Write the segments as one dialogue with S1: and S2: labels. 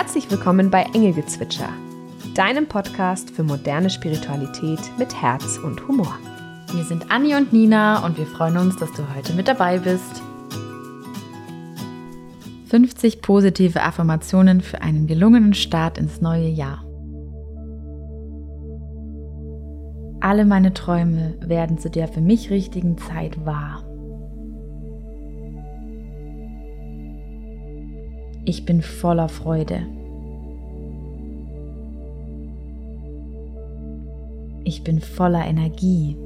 S1: Herzlich willkommen bei Engelgezwitscher, deinem Podcast für moderne Spiritualität mit Herz und Humor.
S2: Wir sind Anni und Nina und wir freuen uns, dass du heute mit dabei bist. 50 positive Affirmationen für einen gelungenen Start ins neue Jahr. Alle meine Träume werden zu der für mich richtigen Zeit wahr. Ich bin voller Freude. Ich bin voller Energie.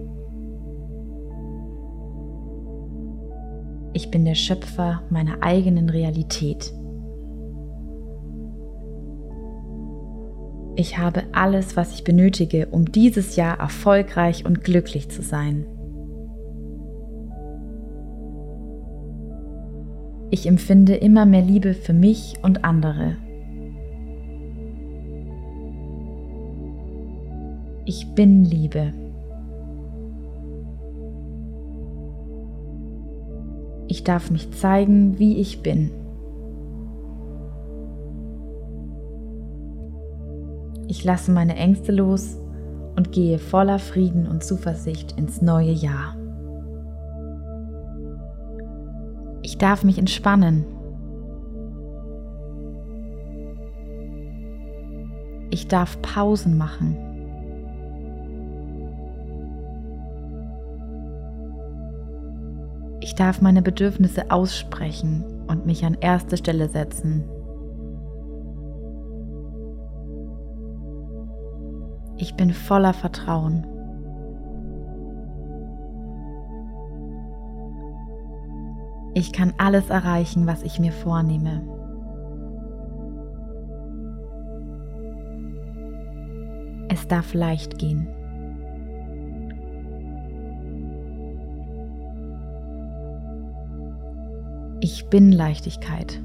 S2: Ich bin der Schöpfer meiner eigenen Realität. Ich habe alles, was ich benötige, um dieses Jahr erfolgreich und glücklich zu sein. Ich empfinde immer mehr Liebe für mich und andere. Ich bin Liebe. Ich darf mich zeigen, wie ich bin. Ich lasse meine Ängste los und gehe voller Frieden und Zuversicht ins neue Jahr. Darf mich entspannen. Ich darf Pausen machen. Ich darf meine Bedürfnisse aussprechen und mich an erste Stelle setzen. Ich bin voller Vertrauen. Ich kann alles erreichen, was ich mir vornehme. Es darf leicht gehen. Ich bin Leichtigkeit.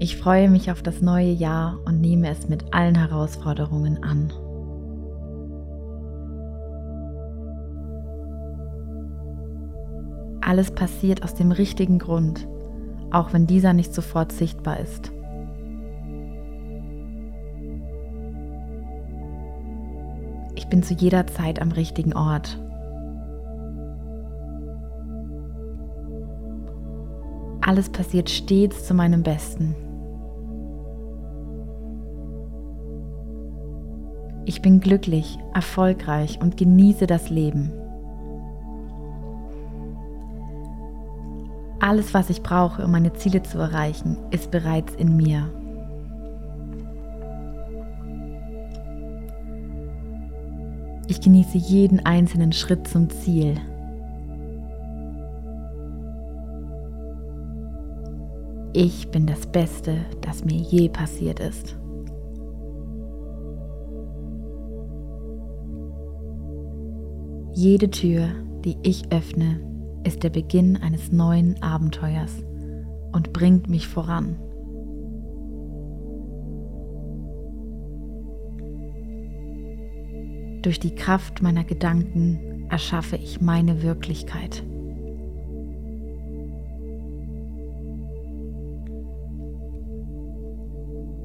S2: Ich freue mich auf das neue Jahr und nehme es mit allen Herausforderungen an. Alles passiert aus dem richtigen Grund, auch wenn dieser nicht sofort sichtbar ist. Ich bin zu jeder Zeit am richtigen Ort. Alles passiert stets zu meinem Besten. Ich bin glücklich, erfolgreich und genieße das Leben. Alles, was ich brauche, um meine Ziele zu erreichen, ist bereits in mir. Ich genieße jeden einzelnen Schritt zum Ziel. Ich bin das Beste, das mir je passiert ist. Jede Tür, die ich öffne, ist der Beginn eines neuen Abenteuers und bringt mich voran. Durch die Kraft meiner Gedanken erschaffe ich meine Wirklichkeit.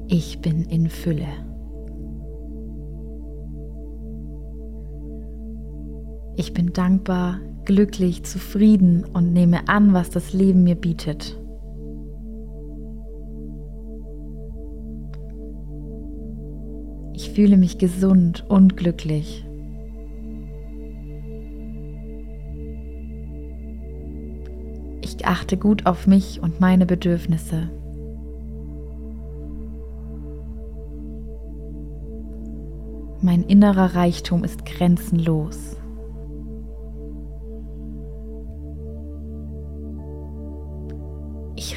S2: Ich bin in Fülle. Ich bin dankbar, glücklich, zufrieden und nehme an, was das Leben mir bietet. Ich fühle mich gesund und glücklich. Ich achte gut auf mich und meine Bedürfnisse. Mein innerer Reichtum ist grenzenlos.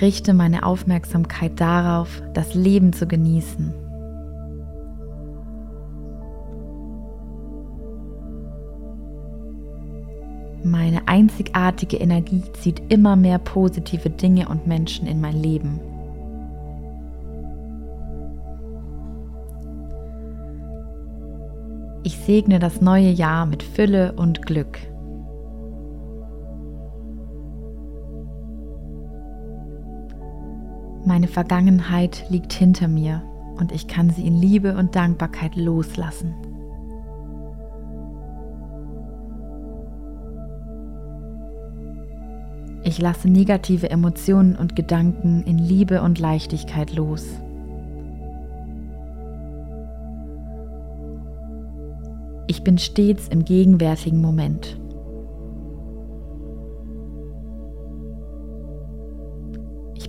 S2: Richte meine Aufmerksamkeit darauf, das Leben zu genießen. Meine einzigartige Energie zieht immer mehr positive Dinge und Menschen in mein Leben. Ich segne das neue Jahr mit Fülle und Glück. Meine Vergangenheit liegt hinter mir und ich kann sie in Liebe und Dankbarkeit loslassen. Ich lasse negative Emotionen und Gedanken in Liebe und Leichtigkeit los. Ich bin stets im gegenwärtigen Moment.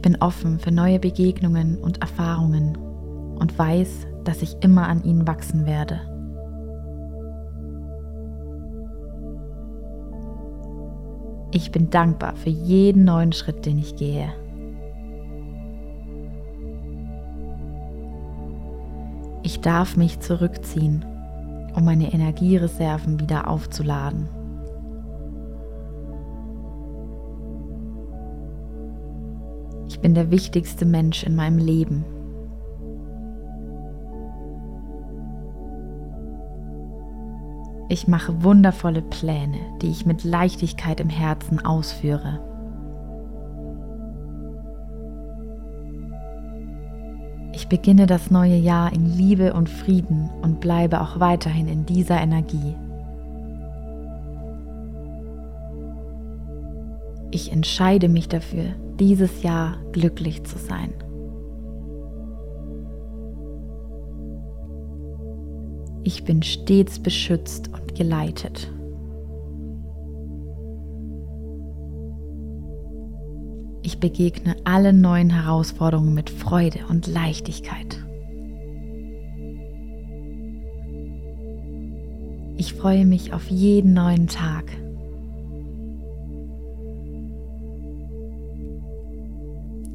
S2: Bin offen für neue Begegnungen und Erfahrungen und weiß, dass ich immer an ihnen wachsen werde. Ich bin dankbar für jeden neuen Schritt, den ich gehe. Ich darf mich zurückziehen, um meine Energiereserven wieder aufzuladen. Bin der wichtigste Mensch in meinem Leben Ich mache wundervolle Pläne, die ich mit Leichtigkeit im Herzen ausführe. Ich beginne das neue Jahr in Liebe und Frieden und bleibe auch weiterhin in dieser Energie. Ich entscheide mich dafür, dieses Jahr glücklich zu sein. Ich bin stets beschützt und geleitet. Ich begegne allen neuen Herausforderungen mit Freude und Leichtigkeit. Ich freue mich auf jeden neuen Tag.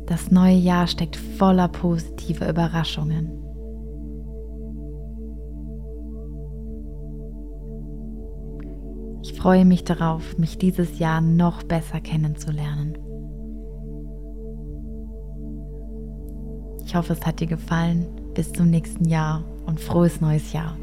S2: Das neue Jahr steckt voller positiver Überraschungen. Ich freue mich darauf, mich dieses Jahr noch besser kennenzulernen. Ich hoffe, es hat dir gefallen. Bis zum nächsten Jahr und frohes neues Jahr.